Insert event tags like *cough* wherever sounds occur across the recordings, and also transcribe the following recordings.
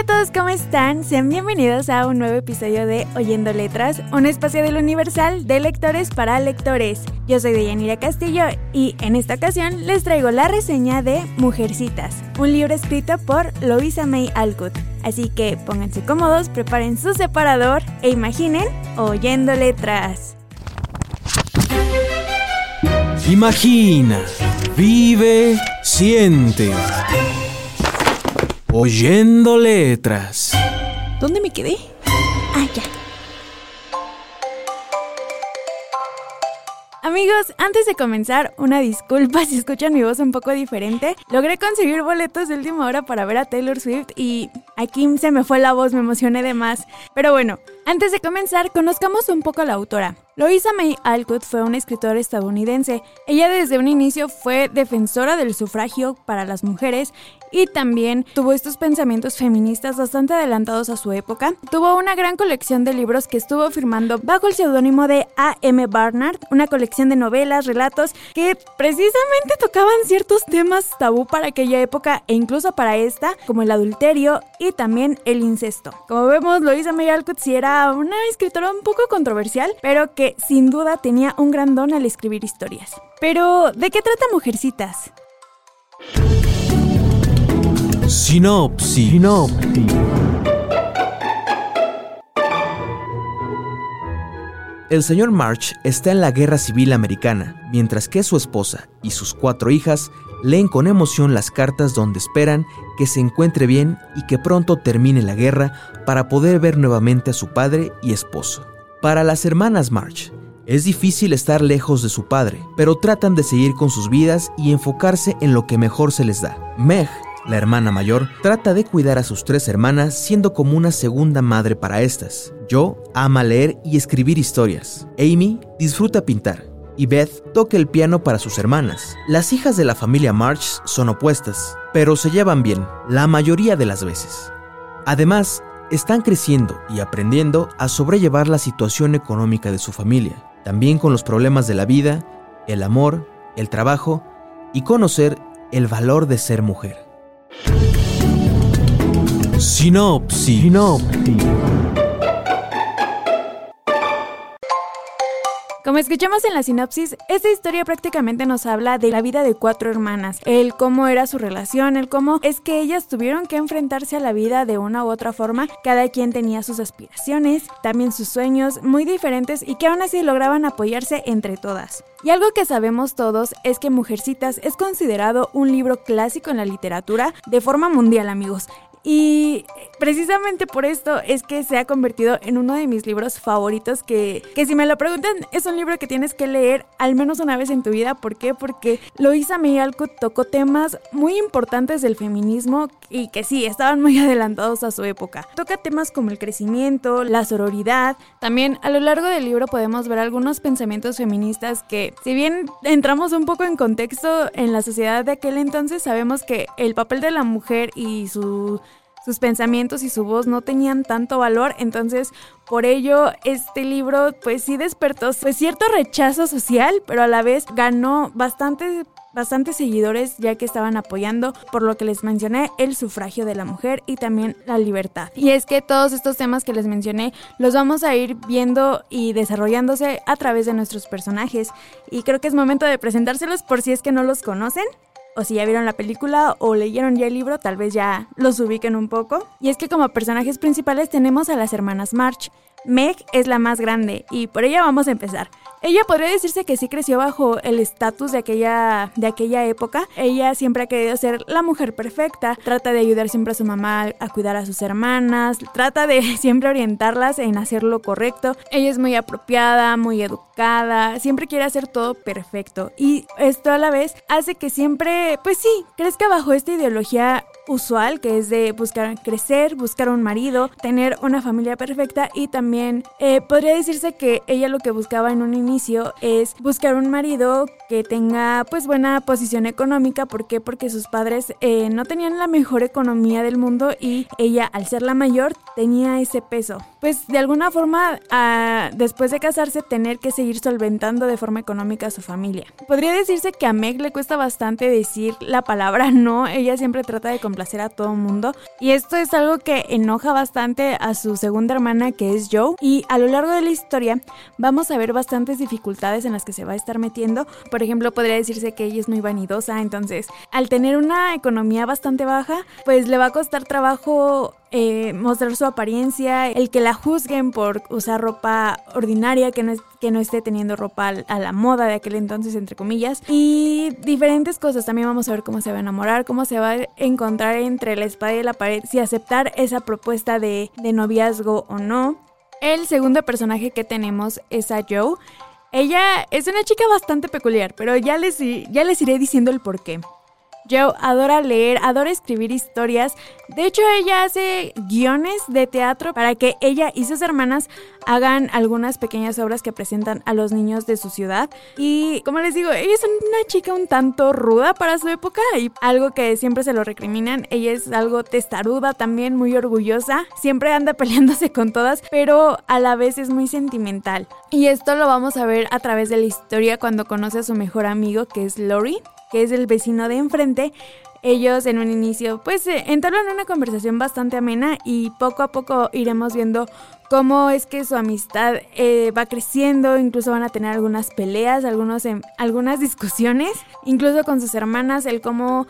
Hola a todos, ¿cómo están? Sean bienvenidos a un nuevo episodio de Oyendo Letras, un espacio del Universal de lectores para lectores. Yo soy Deyanira Castillo y en esta ocasión les traigo la reseña de Mujercitas, un libro escrito por Louisa May Alcott. Así que pónganse cómodos, preparen su separador e imaginen Oyendo Letras. Imagina, vive, siente. Oyendo letras. ¿Dónde me quedé? Ah, ya. Amigos, antes de comenzar, una disculpa *laughs* si escuchan mi voz un poco diferente. Logré conseguir boletos de última hora para ver a Taylor Swift y aquí se me fue la voz, me emocioné de más. Pero bueno, antes de comenzar, conozcamos un poco a la autora. Louisa May Alcott fue una escritora estadounidense. Ella desde un inicio fue defensora del sufragio para las mujeres y también tuvo estos pensamientos feministas bastante adelantados a su época. Tuvo una gran colección de libros que estuvo firmando bajo el seudónimo de A.M. Barnard, una colección de novelas, relatos que precisamente tocaban ciertos temas tabú para aquella época e incluso para esta, como el adulterio y también el incesto. Como vemos, Louisa May Alcott sí era una escritora un poco controversial, pero que sin duda tenía un gran don al escribir historias. Pero, ¿de qué trata Mujercitas? Sinopsis. El señor March está en la guerra civil americana, mientras que su esposa y sus cuatro hijas leen con emoción las cartas donde esperan que se encuentre bien y que pronto termine la guerra para poder ver nuevamente a su padre y esposo. Para las hermanas March, es difícil estar lejos de su padre, pero tratan de seguir con sus vidas y enfocarse en lo que mejor se les da. Meg, la hermana mayor, trata de cuidar a sus tres hermanas siendo como una segunda madre para estas. Joe ama leer y escribir historias. Amy disfruta pintar. Y Beth toca el piano para sus hermanas. Las hijas de la familia March son opuestas, pero se llevan bien, la mayoría de las veces. Además, están creciendo y aprendiendo a sobrellevar la situación económica de su familia, también con los problemas de la vida, el amor, el trabajo y conocer el valor de ser mujer. Sinopsis. Como escuchamos en la sinopsis, esta historia prácticamente nos habla de la vida de cuatro hermanas, el cómo era su relación, el cómo es que ellas tuvieron que enfrentarse a la vida de una u otra forma, cada quien tenía sus aspiraciones, también sus sueños muy diferentes y que aún así lograban apoyarse entre todas. Y algo que sabemos todos es que Mujercitas es considerado un libro clásico en la literatura de forma mundial, amigos. Y precisamente por esto es que se ha convertido en uno de mis libros favoritos que, que si me lo preguntan es un libro que tienes que leer al menos una vez en tu vida. ¿Por qué? Porque Louisa May Alcott tocó temas muy importantes del feminismo y que sí, estaban muy *laughs* adelantados a su época. Toca temas como el crecimiento, la sororidad. También a lo largo del libro podemos ver algunos pensamientos feministas que si bien entramos un poco en contexto en la sociedad de aquel entonces, sabemos que el papel de la mujer y su sus pensamientos y su voz no tenían tanto valor, entonces por ello este libro pues sí despertó pues cierto rechazo social, pero a la vez ganó bastante bastantes seguidores ya que estaban apoyando por lo que les mencioné el sufragio de la mujer y también la libertad. Y es que todos estos temas que les mencioné los vamos a ir viendo y desarrollándose a través de nuestros personajes. Y creo que es momento de presentárselos por si es que no los conocen o si ya vieron la película o leyeron ya el libro, tal vez ya los ubiquen un poco. Y es que como personajes principales tenemos a las hermanas March. Meg es la más grande y por ella vamos a empezar. Ella podría decirse que sí creció bajo el estatus de aquella, de aquella época. Ella siempre ha querido ser la mujer perfecta, trata de ayudar siempre a su mamá a cuidar a sus hermanas, trata de *laughs* siempre orientarlas en hacer lo correcto. Ella es muy apropiada, muy educada, siempre quiere hacer todo perfecto y esto a la vez hace que siempre, pues sí, crezca bajo esta ideología usual, que es de buscar crecer, buscar un marido, tener una familia perfecta y también eh, podría decirse que ella lo que buscaba en un inicio es buscar un marido que tenga pues buena posición económica. ¿Por qué? Porque sus padres eh, no tenían la mejor economía del mundo y ella al ser la mayor tenía ese peso. Pues de alguna forma después de casarse tener que seguir solventando de forma económica a su familia. Podría decirse que a Meg le cuesta bastante decir la palabra *laughs* no, ella siempre trata de complacer a todo mundo y esto es algo que enoja bastante a su segunda hermana que es Joe y a lo largo de la historia vamos a ver bastantes dificultades en las que se va a estar metiendo. Por ejemplo, podría decirse que ella es muy vanidosa, entonces al tener una economía bastante baja, pues le va a costar trabajo eh, mostrar su apariencia, el que la juzguen por usar ropa ordinaria, que no, es, que no esté teniendo ropa a la moda de aquel entonces, entre comillas, y diferentes cosas. También vamos a ver cómo se va a enamorar, cómo se va a encontrar entre la espada y la pared, si aceptar esa propuesta de, de noviazgo o no. El segundo personaje que tenemos es a Joe. Ella es una chica bastante peculiar, pero ya les, ya les iré diciendo el por qué. Joe adora leer, adora escribir historias. De hecho, ella hace guiones de teatro para que ella y sus hermanas hagan algunas pequeñas obras que presentan a los niños de su ciudad. Y como les digo, ella es una chica un tanto ruda para su época y algo que siempre se lo recriminan. Ella es algo testaruda también, muy orgullosa. Siempre anda *laughs* peleándose con todas, pero a la vez es muy sentimental. Y esto lo vamos a ver a través de la historia cuando conoce a su mejor amigo que es Lori que es el vecino de enfrente, ellos en un inicio pues eh, entablan una conversación bastante amena y poco a poco iremos viendo cómo es que su amistad eh, va creciendo, incluso van a tener algunas peleas, algunos, algunas discusiones, incluso con sus hermanas, el cómo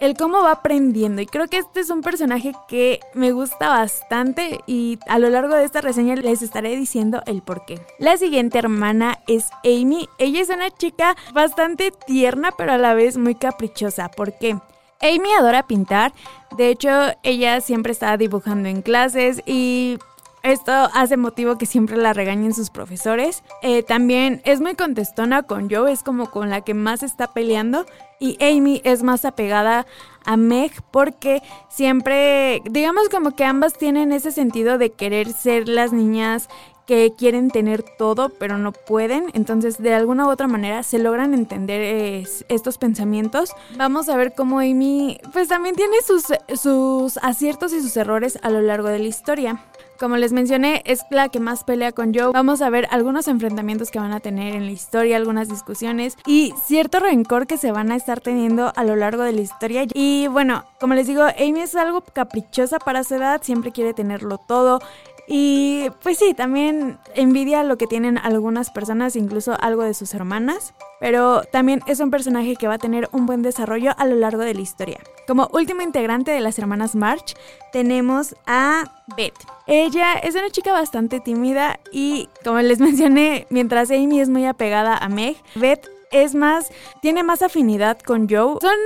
el cómo va aprendiendo. Y creo que este es un personaje que me gusta bastante y a lo largo de esta reseña les estaré diciendo el por qué. La siguiente hermana es Amy. Ella es una chica bastante tierna pero a la vez muy caprichosa. ¿Por qué? Amy adora pintar. De hecho, ella siempre está dibujando en clases y esto hace motivo que siempre la regañen sus profesores. Eh, también es muy contestona con Joe, es como con la que más está peleando. Y Amy es más apegada a Meg porque siempre, digamos como que ambas tienen ese sentido de querer ser las niñas que quieren tener todo pero no pueden, entonces de alguna u otra manera se logran entender estos pensamientos. Vamos a ver cómo Amy pues también tiene sus, sus aciertos y sus errores a lo largo de la historia. Como les mencioné, es la que más pelea con Joe. Vamos a ver algunos enfrentamientos que van a tener en la historia, algunas discusiones y cierto rencor que se van a estar teniendo a lo largo de la historia. Y bueno, como les digo, Amy es algo caprichosa para su edad, siempre quiere tenerlo todo. Y pues sí, también envidia lo que tienen algunas personas, incluso algo de sus hermanas. Pero también es un personaje que va a tener un buen desarrollo a lo largo de la historia. Como último integrante de las hermanas March, tenemos a Beth. Ella es una chica bastante tímida y, como les *laughs* mencioné, mientras Amy es muy apegada a Meg, Beth es más, tiene más afinidad con Joe. Son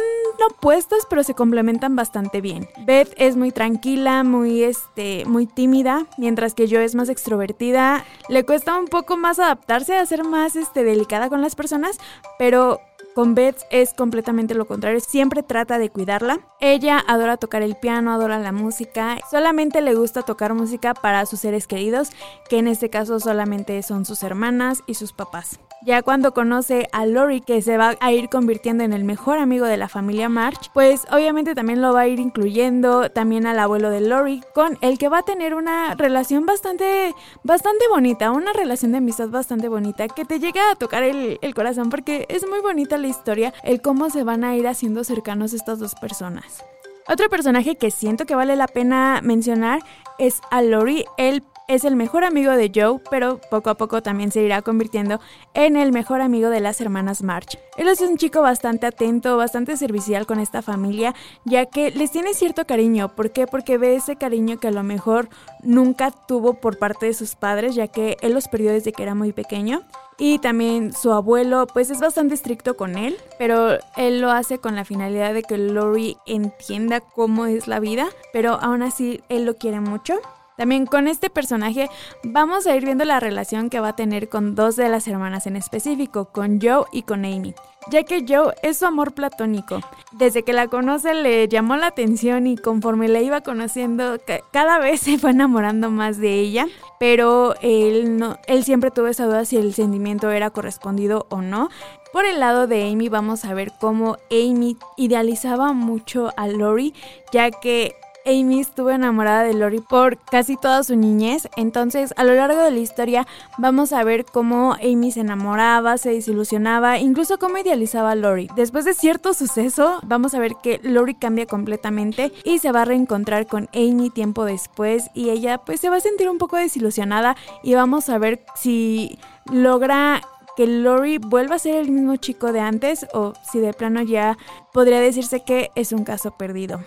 opuestos, pero se complementan bastante bien. Beth es muy tranquila, muy este, muy tímida, mientras que Joe es más extrovertida. Le cuesta un poco más adaptarse a ser más este, delicada con las personas, pero con Beth es completamente lo contrario, siempre trata de cuidarla. Ella adora tocar el piano, adora la música, solamente le gusta tocar música para sus seres queridos, que en este caso solamente son sus hermanas y sus papás. Ya cuando conoce a Lori, que se va a ir convirtiendo en el mejor amigo de la familia March, pues obviamente también lo va a ir incluyendo también al abuelo de Lori, con el que va a tener una relación bastante, bastante bonita, una relación de amistad bastante bonita, que te llega a tocar el, corazón porque es muy bonita la historia, el cómo se van a ir haciendo cercanos estas dos personas. Otro personaje que siento que vale la pena mencionar es a Lori. El es el mejor amigo de Joe, pero poco a poco también se irá convirtiendo en el mejor amigo de las hermanas March. Él es un chico bastante atento, bastante servicial con esta familia, ya que les tiene cierto cariño. ¿Por qué? Porque ve ese cariño que a lo mejor nunca tuvo por parte de sus padres, ya que él los perdió desde que era muy pequeño. Y también su abuelo, pues es bastante estricto con él, pero él lo hace con la finalidad de que Lori entienda cómo es la vida, pero aún así él lo quiere mucho. También con este personaje vamos a ir viendo la relación que va a tener con dos de las hermanas en específico, con Joe y con Amy, ya que Joe es su amor platónico. Desde que la conoce le llamó la atención y conforme la iba conociendo cada vez se fue enamorando más de ella, pero él, no, él siempre tuvo esa duda si el sentimiento era correspondido o no. Por el lado de Amy vamos a ver cómo Amy idealizaba mucho a Lori, ya que Amy estuvo enamorada de Lori por casi toda su niñez, entonces a lo largo de la historia vamos a ver cómo Amy se enamoraba, se desilusionaba, incluso cómo idealizaba a Lori. Después de cierto suceso, vamos a ver que Lori cambia completamente y se va a reencontrar con Amy tiempo después y ella pues se va a sentir un poco desilusionada y vamos a ver si logra que Lori vuelva a ser el mismo chico de antes o si de plano ya podría decirse que es un caso perdido.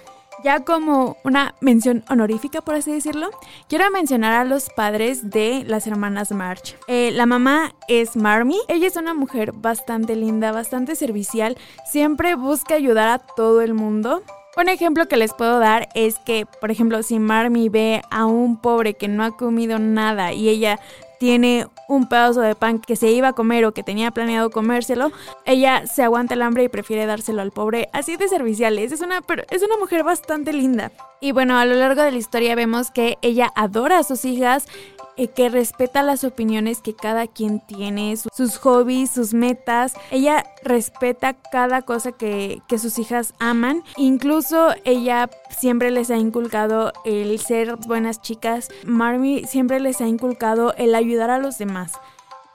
Ya como una mención honorífica, por así decirlo, quiero mencionar a los padres de las hermanas March. Eh, la mamá es Marmy. Ella es una mujer bastante linda, bastante servicial. Siempre busca ayudar a todo el mundo. Un ejemplo que les puedo dar es que, por ejemplo, si Marmy ve a un pobre que no ha comido nada y ella tiene un pedazo de pan que se iba a comer o que tenía planeado comérselo, ella se aguanta el hambre y prefiere dárselo al pobre. Así de serviciales. Es una, es una mujer bastante linda. Y bueno, a lo largo de la historia vemos que ella adora a sus hijas, eh, que respeta las opiniones que cada quien tiene, sus hobbies, sus metas. Ella respeta cada cosa que, que sus hijas aman. Incluso ella siempre les ha inculcado el ser buenas chicas. Marmy siempre les ha inculcado el ayudar a los demás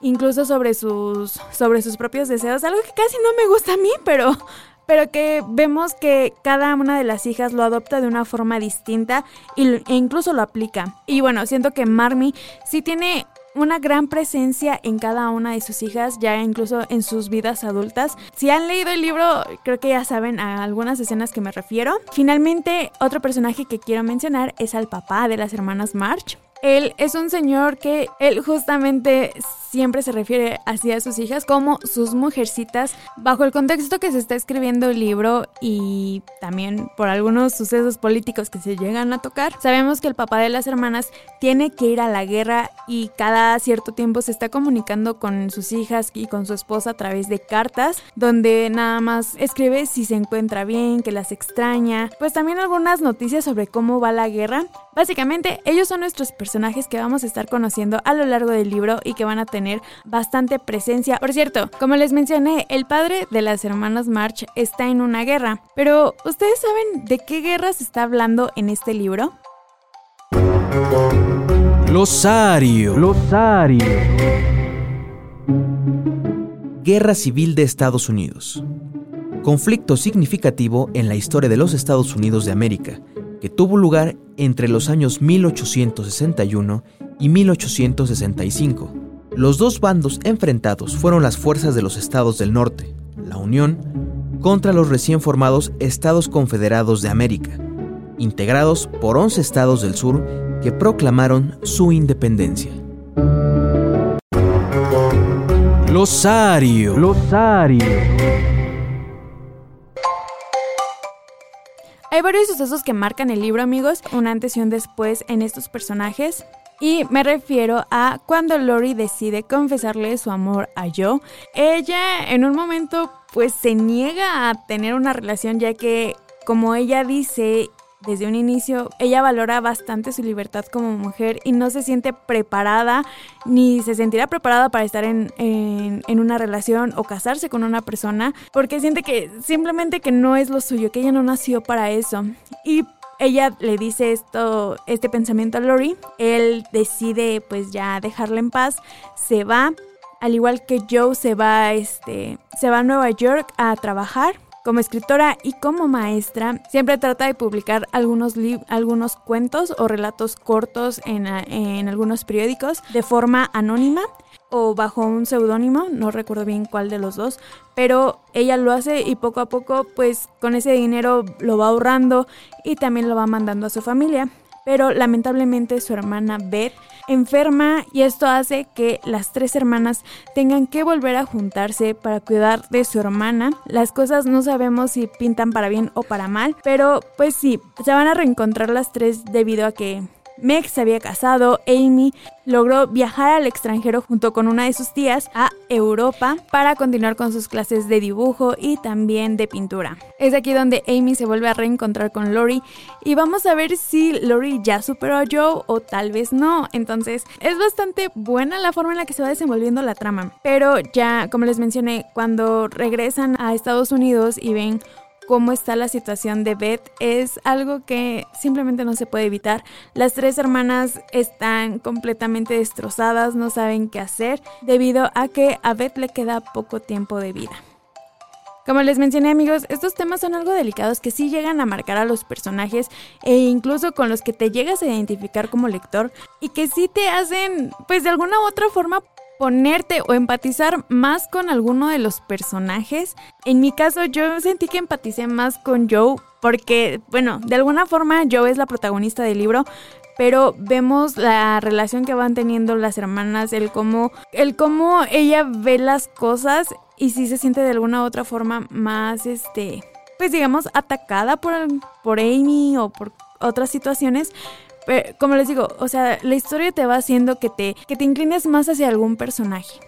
incluso sobre sus sobre sus propios deseos, algo que casi no me gusta a mí, pero pero que vemos que cada una de las hijas lo adopta de una forma distinta e incluso lo aplica. Y bueno, siento que Marmy sí tiene una gran presencia en cada una de sus hijas, ya incluso en sus vidas adultas. Si han leído el libro, creo que ya saben a algunas escenas que me refiero. Finalmente, otro personaje que quiero mencionar es al papá de las hermanas March. Él es un señor que él justamente siempre se refiere así a sus hijas como sus mujercitas, bajo el contexto que se está escribiendo el libro y también por algunos sucesos políticos que se llegan a tocar. Sabemos que el papá de las hermanas tiene que ir a la guerra y cada cierto tiempo se está comunicando con sus hijas y con su esposa a través de cartas, donde nada más escribe si se encuentra bien, que las extraña, pues también algunas noticias sobre cómo va la guerra. Básicamente, ellos son nuestros personajes que vamos a estar conociendo a lo largo del libro y que van a tener bastante presencia. Por cierto, como les mencioné, el padre de las hermanas March está en una guerra, pero ¿ustedes saben de qué guerra se está hablando en este libro? Losario. Losario. Guerra Civil de Estados Unidos. Conflicto significativo en la historia de los Estados Unidos de América que tuvo lugar entre los años 1861 y 1865. Los dos bandos enfrentados fueron las fuerzas de los estados del norte, la Unión, contra los recién formados Estados Confederados de América, integrados por 11 estados del sur que proclamaron su independencia. Losario. Losario. Hay varios sucesos que marcan el libro, amigos, un antes y un después en estos personajes. Y me refiero a cuando Lori decide confesarle su amor a Joe. Ella en un momento pues se niega a tener una relación ya que como ella dice desde un inicio, ella valora bastante su libertad como mujer y no se siente preparada ni se sentirá preparada para estar en, una relación o casarse con una persona porque siente que simplemente que no es lo suyo, que ella no nació para eso. Y ella le dice esto, este pensamiento a Lori, él decide pues ya dejarla en paz, se va, al igual que Joe se va, este, se va a Nueva York a trabajar Como escritora y como maestra, siempre trata de publicar algunos, algunos cuentos o relatos cortos en, en algunos periódicos de forma anónima o bajo un seudónimo, no recuerdo bien cuál de los dos, pero ella lo hace y poco a poco pues con ese dinero lo va ahorrando y también lo va mandando a su familia. Pero lamentablemente su hermana Beth enferma y esto hace que las tres hermanas tengan que volver a juntarse para cuidar de su hermana. Las cosas no sabemos si pintan para bien o para mal, pero pues sí, se van a reencontrar las tres debido a que Meg se había casado, Amy logró viajar al extranjero junto con una de sus tías a Europa para continuar con sus clases de dibujo y también de pintura. Es aquí donde Amy se vuelve a reencontrar con Lori y vamos a ver si Lori ya superó a Joe o tal vez no. Entonces es bastante buena la forma en la que se va desenvolviendo la trama. Pero ya, como les mencioné, cuando regresan a Estados Unidos y ven cómo está la situación de Beth es algo que simplemente no se puede evitar. Las tres hermanas están completamente destrozadas, no saben qué hacer debido a que a Beth le queda poco tiempo de vida. Como les mencioné amigos, estos temas son algo delicados que sí llegan a marcar a los personajes e incluso con los que te llegas a identificar como lector y que sí te hacen pues de alguna u otra forma ponerte o empatizar más con alguno de los personajes. En mi caso yo sentí que empaticé más con Joe porque, bueno, de alguna forma Joe es la protagonista del libro, pero vemos la relación que van teniendo las hermanas, el cómo, el cómo ella ve las cosas y si se siente de alguna u otra forma más, este, pues digamos, atacada por, por Amy o por otras situaciones, como les digo, o sea, la historia te va haciendo que te, que te inclines más hacia algún personaje.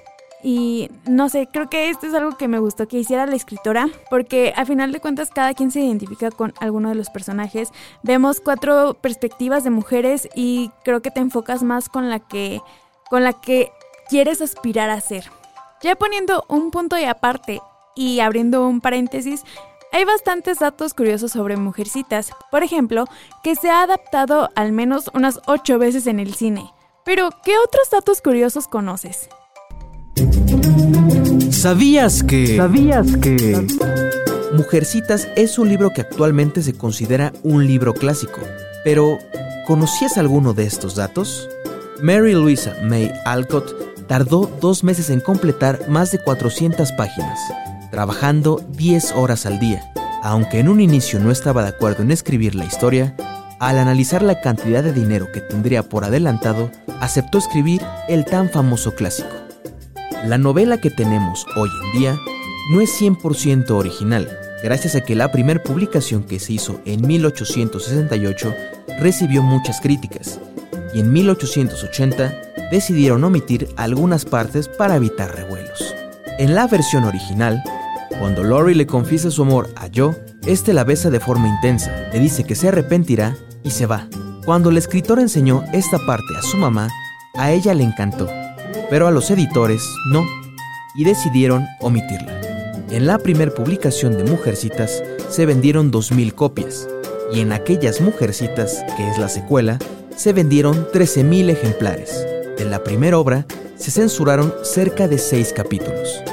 Y no sé, creo que esto es algo que me gustó que hiciera la escritora, porque a final de cuentas cada quien se identifica con alguno de los personajes. Vemos cuatro perspectivas de mujeres y creo que te enfocas más con la que, con la que quieres aspirar a ser. Ya poniendo un punto y aparte y abriendo un paréntesis, hay bastantes datos curiosos sobre Mujercitas, por ejemplo, que se ha adaptado al menos unas 8 veces en el cine. Pero, ¿qué otros datos curiosos conoces? ¿Sabías que... ¿Sabías que... Mujercitas es un libro que actualmente se considera un libro clásico, pero ¿conocías alguno de estos datos? Mary Louisa May Alcott tardó dos meses en completar más de 400 páginas trabajando 10 horas al día. Aunque en un inicio no estaba de acuerdo en escribir la historia, al analizar la cantidad de dinero que tendría por adelantado, aceptó escribir el tan famoso clásico. La novela que tenemos hoy en día no es 100% original, gracias a que la primera publicación que se hizo en 1868 recibió muchas críticas, y en 1880 decidieron omitir algunas partes para evitar revuelos. En la versión original, cuando Lori le confiesa su amor a Joe, este la besa de forma intensa, le dice que se arrepentirá y se va. Cuando el escritor enseñó esta parte a su mamá, a ella le encantó, pero a los editores no, y decidieron omitirla. En la primera publicación de Mujercitas se vendieron 2.000 copias, y en aquellas Mujercitas, que es la secuela, se vendieron 13.000 ejemplares. De la primera obra se censuraron cerca de 6 capítulos.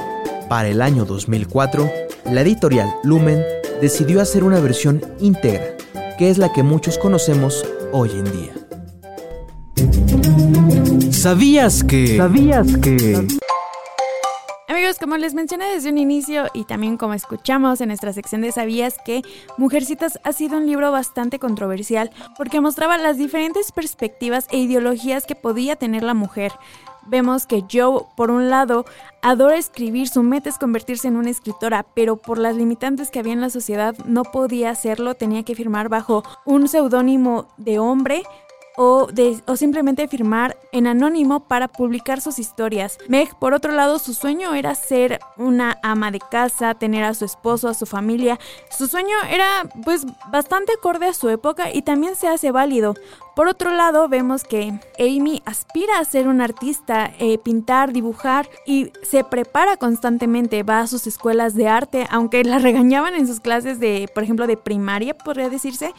Para el año 2004, la editorial Lumen decidió hacer una versión íntegra, que es la que muchos conocemos hoy en día. ¿Sabías que... ¿Sabías que... Como les mencioné desde un inicio y también como escuchamos en nuestra sección de Sabías que Mujercitas ha sido un libro bastante controversial porque mostraba las diferentes perspectivas e ideologías que podía tener la mujer, vemos que Joe, por un lado, adora escribir, su meta es convertirse en una escritora, pero por las limitantes que había en la sociedad no podía hacerlo, tenía que firmar bajo un seudónimo de hombre o, o simplemente firmar en anónimo para publicar sus historias. Meg, por otro lado, su sueño era ser una ama de casa, tener a su esposo, a su familia. Su sueño era pues bastante acorde a su época y también se hace válido. Por otro lado, vemos que Amy aspira a ser una artista, eh, pintar, dibujar y se prepara constantemente, va a sus escuelas de arte, aunque la *laughs* regañaban en sus clases de, por ejemplo, de primaria, podría decirse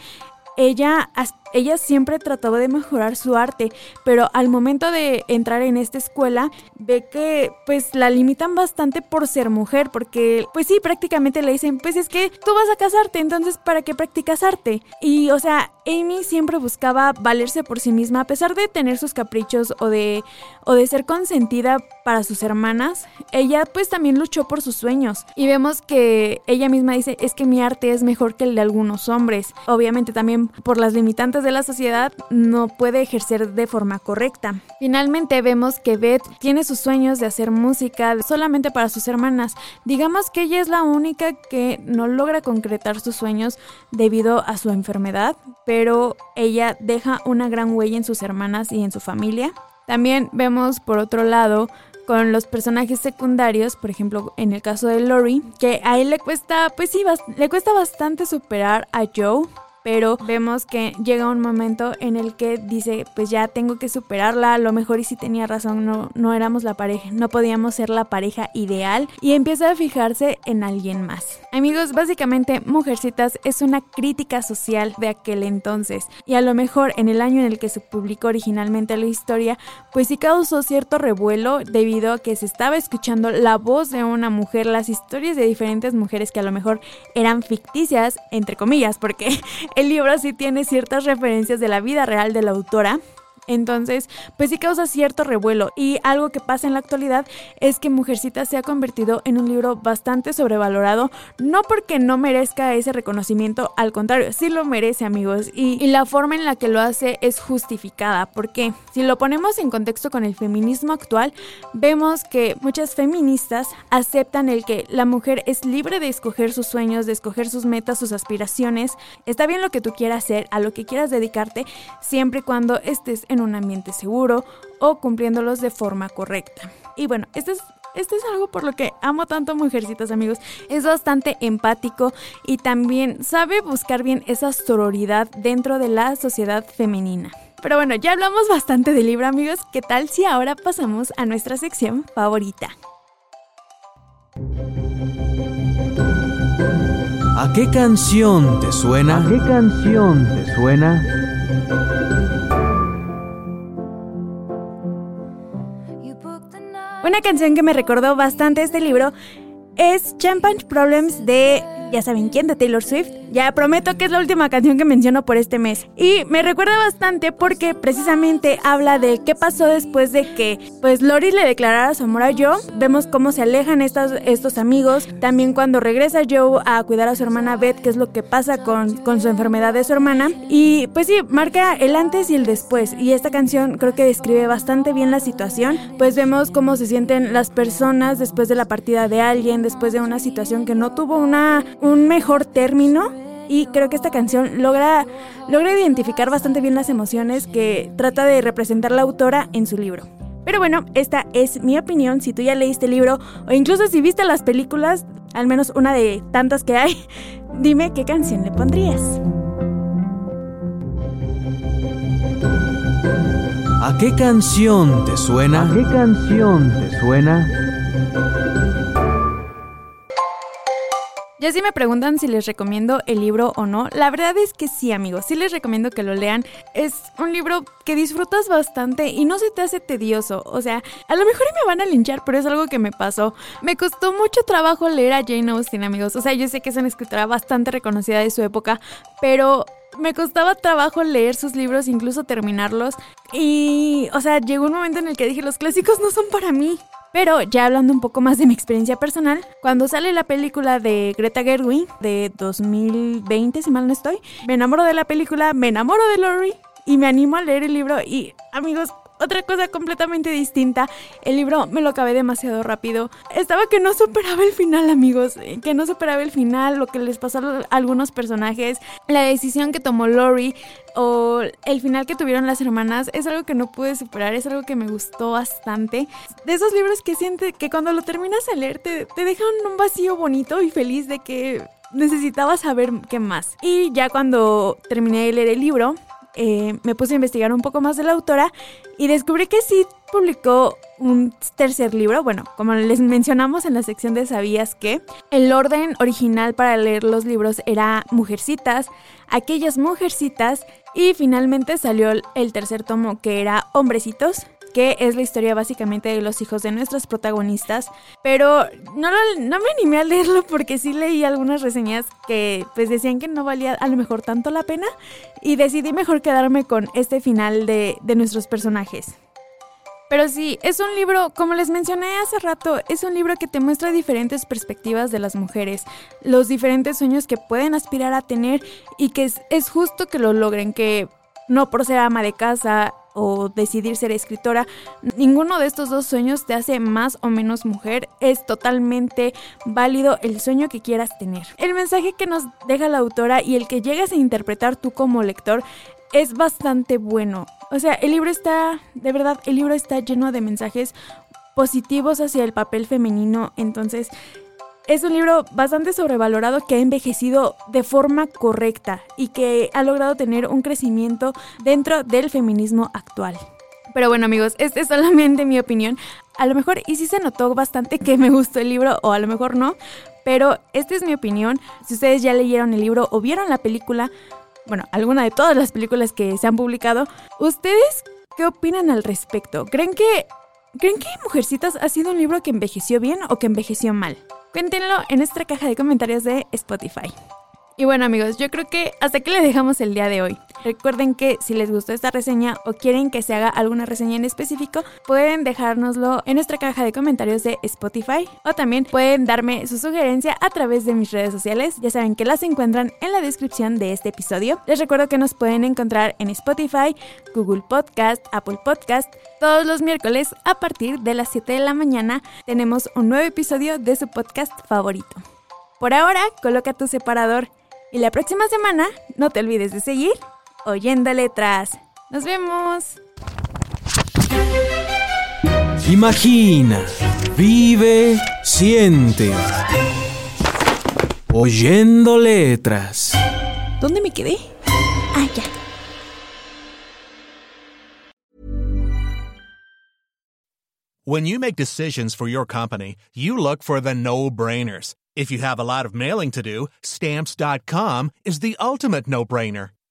ella ella siempre trató de mejorar su arte, pero al momento de entrar en esta escuela ve que pues la limitan bastante por ser mujer, porque pues sí, prácticamente le dicen, pues es que tú vas a casarte, entonces ¿para qué practicas arte? Y o sea, Amy siempre buscaba valerse por sí misma a pesar de tener sus caprichos o de o de ser consentida para sus hermanas, ella pues también luchó por sus sueños y vemos que ella misma dice es que mi arte es mejor que el de algunos hombres. Obviamente también por las limitantes de la sociedad no puede ejercer de forma correcta. Finalmente vemos que Beth tiene sus sueños de hacer música solamente para sus hermanas. Digamos que ella es la única que no logra concretar sus sueños debido a su enfermedad, pero ella deja una gran huella en sus hermanas y en su familia. También vemos por otro lado con los personajes secundarios, por ejemplo, en el caso de Lori, que a él le cuesta, pues sí, le cuesta bastante superar a Joe, pero vemos que llega un momento en el que dice, pues ya tengo que superarla, a lo mejor y si tenía razón, no, no éramos la pareja, no podíamos ser la pareja ideal y empieza a fijarse en alguien más. Amigos, básicamente Mujercitas es una crítica social de aquel entonces y a lo mejor en el año en el que se publicó originalmente la historia, pues sí causó cierto revuelo debido a que se estaba escuchando la voz de una mujer, las historias de diferentes mujeres que a lo mejor eran ficticias, entre comillas, porque el libro sí tiene ciertas referencias de la vida real de la autora, entonces, pues sí causa cierto revuelo. Y algo que pasa en la actualidad es que Mujercita se ha convertido en un libro bastante sobrevalorado, no porque no merezca ese reconocimiento, al contrario, sí lo merece amigos. Y, la forma en la que lo hace es justificada, porque si lo ponemos en contexto con el feminismo actual, vemos que muchas feministas aceptan el que la mujer es libre de escoger sus sueños, de escoger sus metas, sus aspiraciones, está bien lo que tú quieras hacer, a lo que quieras dedicarte, siempre y cuando estés en un ambiente seguro o cumpliéndolos de forma correcta. Y bueno, esto es esto es algo por lo que amo tanto a Mujercitas, amigos. Es bastante empático y también sabe buscar bien esa sororidad dentro de la sociedad femenina. Pero bueno, ya hablamos bastante del libro, amigos. ¿Qué tal si ahora pasamos a nuestra sección favorita? ¿A qué canción te suena? ¿A qué canción te suena? Una canción que me recordó bastante este libro es Champagne Problems de ya saben quién, de Taylor Swift. Ya prometo que es la última canción que menciono por este mes. Y me recuerda bastante porque precisamente habla de qué pasó después de que pues Lori le declarara su amor a Joe. Vemos cómo se alejan estos, amigos. También cuando regresa Joe a cuidar a su hermana Beth, qué es lo que pasa con, con su enfermedad de su hermana. Y pues sí, marca el antes y el después. Y esta canción creo que describe bastante bien la situación. Pues vemos cómo se sienten las personas después de la partida de alguien, después de una situación que no tuvo una, un mejor término y creo que esta canción logra, logra identificar bastante bien las emociones que trata de representar la autora en su libro. Pero bueno, esta es mi opinión. Si tú ya leíste el libro o incluso si viste las películas, al menos una de tantas que hay, *laughs* dime qué canción le pondrías. ¿A qué canción te suena? ¿A qué canción te suena? Ya si me preguntan si les recomiendo el libro o no, la verdad es que sí, amigos, sí les recomiendo que lo lean. Es un libro que disfrutas bastante y no se te hace tedioso. O sea, a lo mejor me van a linchar, pero es algo que me pasó. Me costó mucho trabajo leer a Jane Austen, amigos. O sea, yo sé que es una escritora bastante reconocida de su época, pero me costaba trabajo leer sus libros, incluso terminarlos. Y, o sea, llegó un momento en el que dije, los clásicos no son para mí. Pero ya hablando un poco más de mi experiencia personal, cuando sale la película de Greta Gerwig de 2020, si mal no estoy, me enamoro de la película, me enamoro de Lori y me animo a leer el libro y amigos, otra cosa completamente distinta. El libro me lo acabé demasiado rápido. Estaba que no superaba el final, amigos. Que no superaba el final, lo que les pasó a algunos personajes, la decisión que tomó Lori o el final que tuvieron las hermanas es algo que no pude superar, es algo que me gustó bastante. De esos libros que siente que cuando lo terminas de leer te, te dejan un vacío bonito y feliz de que necesitaba saber qué más. Y ya cuando terminé de leer el libro, eh, me puse a investigar un poco más de la autora y descubrí que sí publicó un tercer libro. Bueno, como les mencionamos en la sección de Sabías que el orden original para leer los libros era Mujercitas, aquellas Mujercitas y finalmente salió el tercer tomo que era Hombrecitos que es la historia básicamente de los hijos de nuestros protagonistas, pero no, no me animé a leerlo porque sí leí algunas reseñas que pues decían que no valía a lo mejor tanto la pena y decidí mejor quedarme con este final de, de nuestros personajes. Pero sí, es un libro, como les mencioné hace rato, es un libro que te muestra diferentes perspectivas de las mujeres, los diferentes sueños que pueden aspirar a tener y que es, es justo que lo logren, que no por ser ama de casa o decidir ser escritora, ninguno de estos dos sueños te hace más o menos mujer, es totalmente válido el sueño que quieras tener. El mensaje que nos deja la autora y el que llegas a interpretar tú como lector es bastante bueno. O sea, el libro está, de verdad, el libro está lleno de mensajes positivos hacia el papel femenino, entonces es un libro bastante sobrevalorado que ha envejecido de forma correcta y que ha logrado tener un crecimiento dentro del feminismo actual. Pero bueno amigos, esta es solamente mi opinión. A lo mejor y sí se notó bastante que me gustó el libro o a lo mejor no, pero esta es mi opinión. Si ustedes ya leyeron el libro o vieron la película, bueno, alguna de todas las películas que se han publicado, ¿ustedes qué opinan al respecto? ¿Creen que ¿Creen que Mujercitas ha sido un libro que envejeció bien o que envejeció mal? Cuéntenlo en nuestra caja de comentarios de Spotify. Y bueno amigos, yo creo que hasta aquí le dejamos el día de hoy. Recuerden que si les gustó esta reseña o quieren que se haga alguna reseña en específico, pueden dejárnoslo en nuestra caja de comentarios de Spotify o también pueden darme su sugerencia a través de mis redes sociales. Ya saben que las encuentran en la descripción de este episodio. Les recuerdo que nos pueden encontrar en Spotify, Google Podcast, Apple Podcast. Todos los miércoles a partir de las 7 de la mañana tenemos un nuevo episodio de su podcast favorito. Por ahora, coloca tu separador y la próxima semana no te olvides de seguir oyendo letras. Nos vemos. Imagina, vive, siente. Oyendo letras. ¿Dónde me quedé? Ah, ya. When you make decisions for your company, you look for the no-brainers. If you have a lot of mailing to do, stamps.com is the ultimate no-brainer.